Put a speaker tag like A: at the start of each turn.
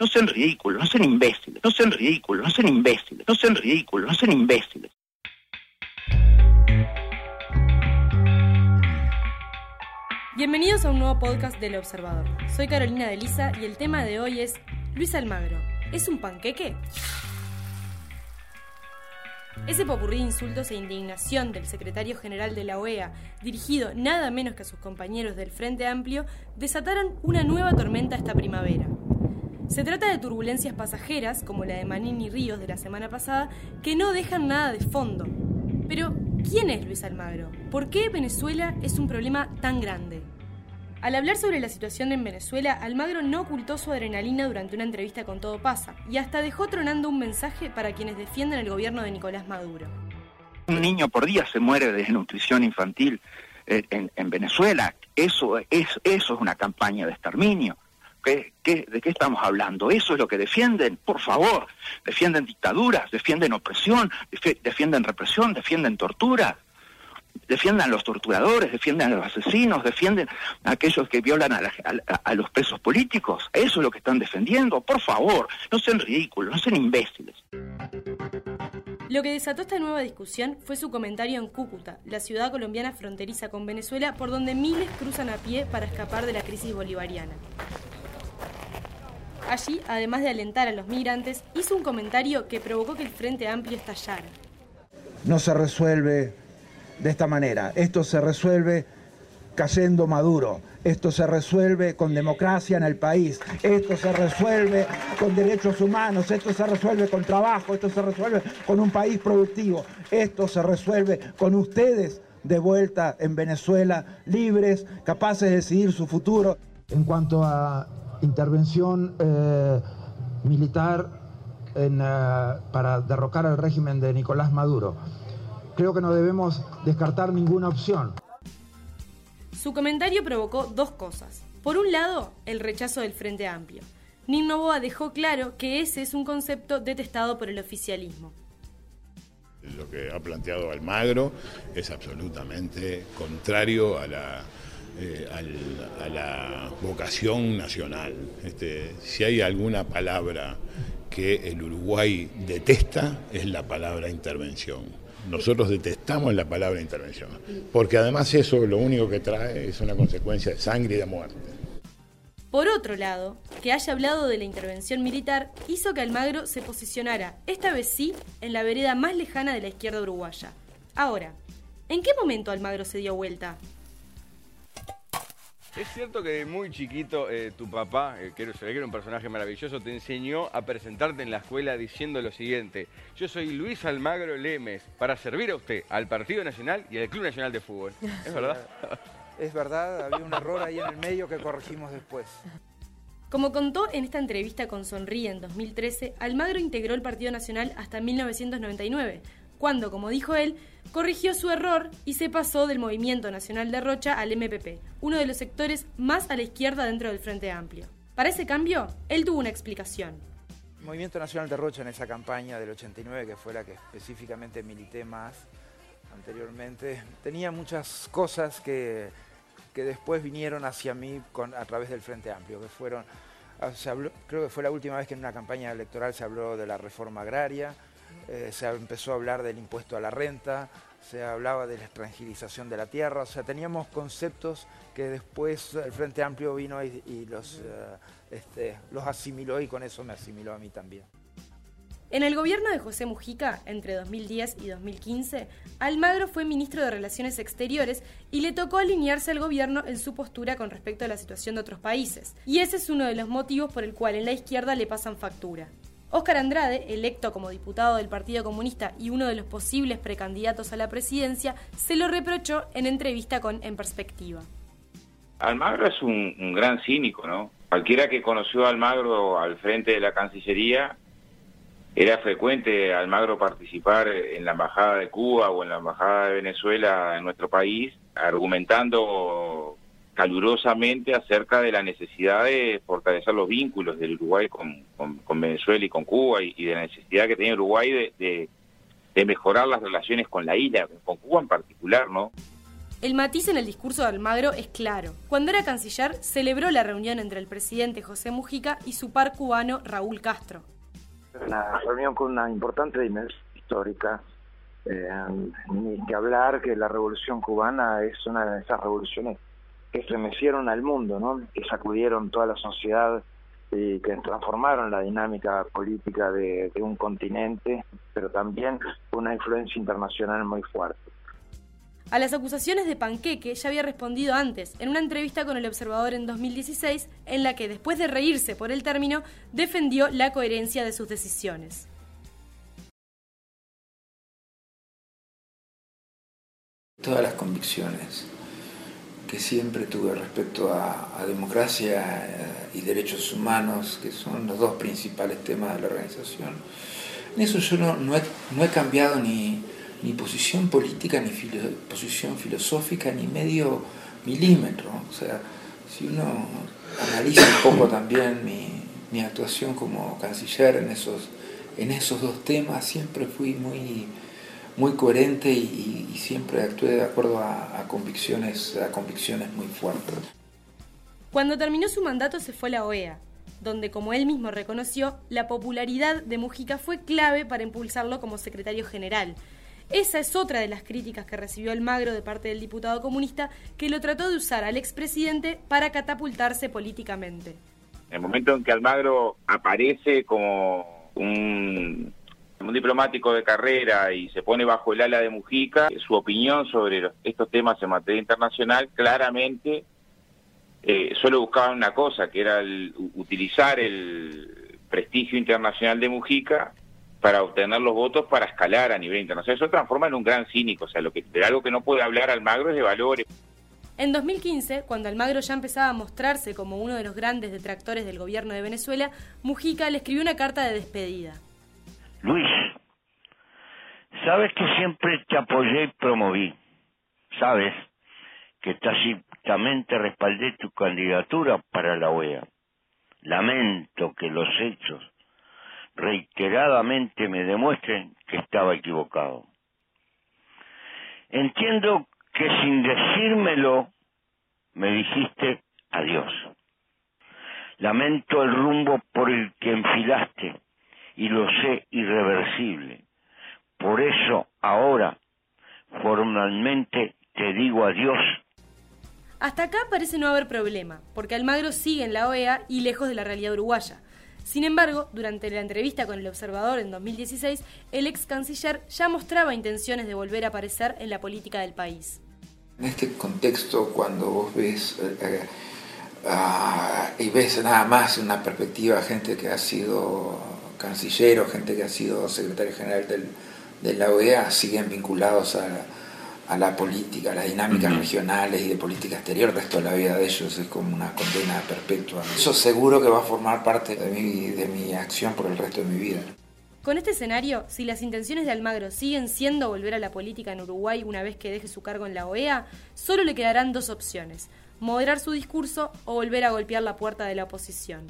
A: No sean ridículos, no sean imbéciles, no sean ridículos, no sean imbéciles, no sean ridículos, no sean imbéciles.
B: Bienvenidos a un nuevo podcast del Observador. Soy Carolina de Lisa y el tema de hoy es Luis Almagro. ¿Es un panqueque? Ese popurrí de insultos e indignación del secretario general de la OEA, dirigido nada menos que a sus compañeros del Frente Amplio, desataron una nueva tormenta esta primavera. Se trata de turbulencias pasajeras, como la de Manini Ríos de la semana pasada, que no dejan nada de fondo. Pero, ¿quién es Luis Almagro? ¿Por qué Venezuela es un problema tan grande? Al hablar sobre la situación en Venezuela, Almagro no ocultó su adrenalina durante una entrevista con Todo Pasa y hasta dejó tronando un mensaje para quienes defienden el gobierno de Nicolás Maduro.
A: Un niño por día se muere de desnutrición infantil eh, en, Venezuela. Eso es, eso es una campaña de exterminio. ¿De qué estamos hablando? ¿Eso es lo que defienden? Por favor, defienden dictaduras, defienden opresión, defienden represión, defienden tortura defiendan a los torturadores, defiendan a los asesinos, defienden a aquellos que violan a, los presos políticos. Eso es lo que están defendiendo. Por favor, no sean ridículos, no sean imbéciles.
B: Lo que desató esta nueva discusión fue su comentario en Cúcuta, la ciudad colombiana fronteriza con Venezuela, por donde miles cruzan a pie para escapar de la crisis bolivariana. Allí, además de alentar a los migrantes, hizo un comentario que provocó que el Frente Amplio estallara.
C: No se resuelve de esta manera. Esto se resuelve cayendo Maduro. Esto se resuelve con democracia en el país. Esto se resuelve con derechos humanos. Esto se resuelve con trabajo. Esto se resuelve con un país productivo. Esto se resuelve con ustedes de vuelta en Venezuela, libres, capaces de decidir su futuro. En cuanto a intervención eh, militar eh, para derrocar al régimen de Nicolás Maduro, creo que no debemos descartar ninguna opción.
B: Su comentario provocó dos cosas. Por un lado, el rechazo del Frente Amplio. Nino Boa dejó claro que ese es un concepto detestado por el oficialismo.
D: Lo que ha planteado Almagro es absolutamente contrario a la, eh, a la vocación nacional. Este, si hay alguna palabra que el Uruguay detesta, es la palabra intervención. Nosotros detestamos la palabra intervención, porque además eso lo único que trae es una consecuencia de sangre y de muerte.
B: Por otro lado, que haya hablado de la intervención militar hizo que Almagro se posicionara, esta vez sí, en la vereda más lejana de la izquierda uruguaya. Ahora, ¿en qué momento Almagro se dio vuelta?
E: Es cierto que de muy chiquito eh, tu papá, eh, que se ve que era un personaje maravilloso, te enseñó a presentarte en la escuela diciendo lo siguiente. Yo soy Luis Almagro Lemes, para servir a usted, al Partido Nacional y al Club Nacional de Fútbol. ¿Es verdad?
F: Es verdad, había un error ahí en el medio que corregimos después.
B: Como contó en esta entrevista con Sonríe en 2013, Almagro integró el Partido Nacional hasta 1999 cuando, como dijo él, corrigió su error y se pasó del Movimiento Nacional de Rocha al MPP, uno de los sectores más a la izquierda dentro del Frente Amplio. Para ese cambio, él tuvo una explicación.
F: El Movimiento Nacional de Rocha en esa campaña del 89, que fue la que específicamente milité más anteriormente, tenía muchas cosas que, que después vinieron hacia mí con, a través del Frente Amplio, que fueron, ah, creo que fue la última vez que en una campaña electoral se habló de la reforma agraria, eh, se empezó a hablar del impuesto a la renta, se hablaba de la extranjerización de la tierra, o sea, teníamos conceptos que después el Frente Amplio vino y, los, eh, este, los asimiló y con eso me asimiló a mí también.
B: En el gobierno de José Mujica, entre 2010 y 2015, Almagro fue ministro de Relaciones Exteriores y le tocó alinearse al gobierno en su postura con respecto a la situación de otros países. Y ese es uno de los motivos por el cual en la izquierda le pasan factura. Óscar Andrade, electo como diputado del Partido Comunista y uno de los posibles precandidatos a la presidencia, se lo reprochó en entrevista con En Perspectiva.
G: Almagro es un, gran cínico, ¿no? Cualquiera que conoció a Almagro al frente de la Cancillería, era frecuente Almagro participar en la Embajada de Cuba o en la Embajada de Venezuela en nuestro país, argumentando calurosamente acerca de la necesidad de fortalecer los vínculos del Uruguay con, Venezuela y con Cuba y, de la necesidad que tiene Uruguay de, mejorar las relaciones con la isla, con Cuba en particular, ¿no?
B: El matiz en el discurso de Almagro es claro. Cuando era canciller, celebró la reunión entre el presidente José Mujica y su par cubano Raúl Castro.
F: Una reunión con una importante dimensión histórica. Eh, ni que hablar que la revolución cubana es una de esas revoluciones estremecieron al mundo, ¿no? que sacudieron toda la sociedad y que transformaron la dinámica política de, de un continente, pero también una influencia internacional muy fuerte.
B: A las acusaciones de Panqueque ya había respondido antes, en una entrevista con El Observador en 2016, en la que, después de reírse por el término, defendió la coherencia de sus decisiones.
F: Todas las convicciones que siempre tuve respecto a, democracia eh, y derechos humanos, que son los dos principales temas de la organización, en eso yo no, he, cambiado ni, posición política, ni posición filosófica, ni medio milímetro. O sea, si uno analiza un poco también mi, mi actuación como canciller en esos, en esos dos temas, siempre fui muy muy coherente y, siempre actué de acuerdo a, convicciones, a convicciones muy fuertes.
B: Cuando terminó su mandato se fue a la OEA, donde, como él mismo reconoció, la popularidad de Mujica fue clave para impulsarlo como secretario general. Esa es otra de las críticas que recibió Almagro de parte del diputado comunista, que lo trató de usar al expresidente para catapultarse políticamente.
G: En el momento en que Almagro aparece como un un diplomático de carrera y se pone bajo el ala de Mujica, su opinión sobre estos temas en materia internacional claramente eh, solo buscaban una cosa, que era utilizar el prestigio internacional de Mujica para obtener los votos para escalar a nivel internacional. Eso transforma en un gran cínico, o sea, lo que, de algo que no puede hablar Almagro es de valores.
B: En 2015, cuando Almagro ya empezaba a mostrarse como uno de los grandes detractores del gobierno de Venezuela, Mujica le escribió una carta de despedida.
H: Luis, sabes que siempre te apoyé y promoví. Sabes que tácitamente respaldé tu candidatura para la OEA. Lamento que los hechos reiteradamente me demuestren que estaba equivocado. Entiendo que sin decírmelo me dijiste adiós. Lamento el rumbo por el que enfilaste y lo sé irreversible. Por eso ahora formalmente te digo adiós.
B: Hasta acá parece no haber problema, porque Almagro sigue en la OEA y lejos de la realidad uruguaya. Sin embargo, durante la entrevista con el Observador en 2016, el ex canciller ya mostraba intenciones de volver a aparecer en la política del país.
F: En este contexto, cuando vos ves eh, eh, ah, y ves nada más una perspectiva gente que ha sido canciller o gente que ha sido secretario general de la OEA siguen vinculados a, la política, a las dinámicas regionales y de política exterior, el resto de la vida de ellos es como una condena perpetua. Eso seguro que va a formar parte de mi, de mi acción por el resto de mi vida.
B: Con este escenario, si las intenciones de Almagro siguen siendo volver a la política en Uruguay una vez que deje su cargo en la OEA, solo le quedarán dos opciones, moderar su discurso o volver a golpear la puerta de la oposición.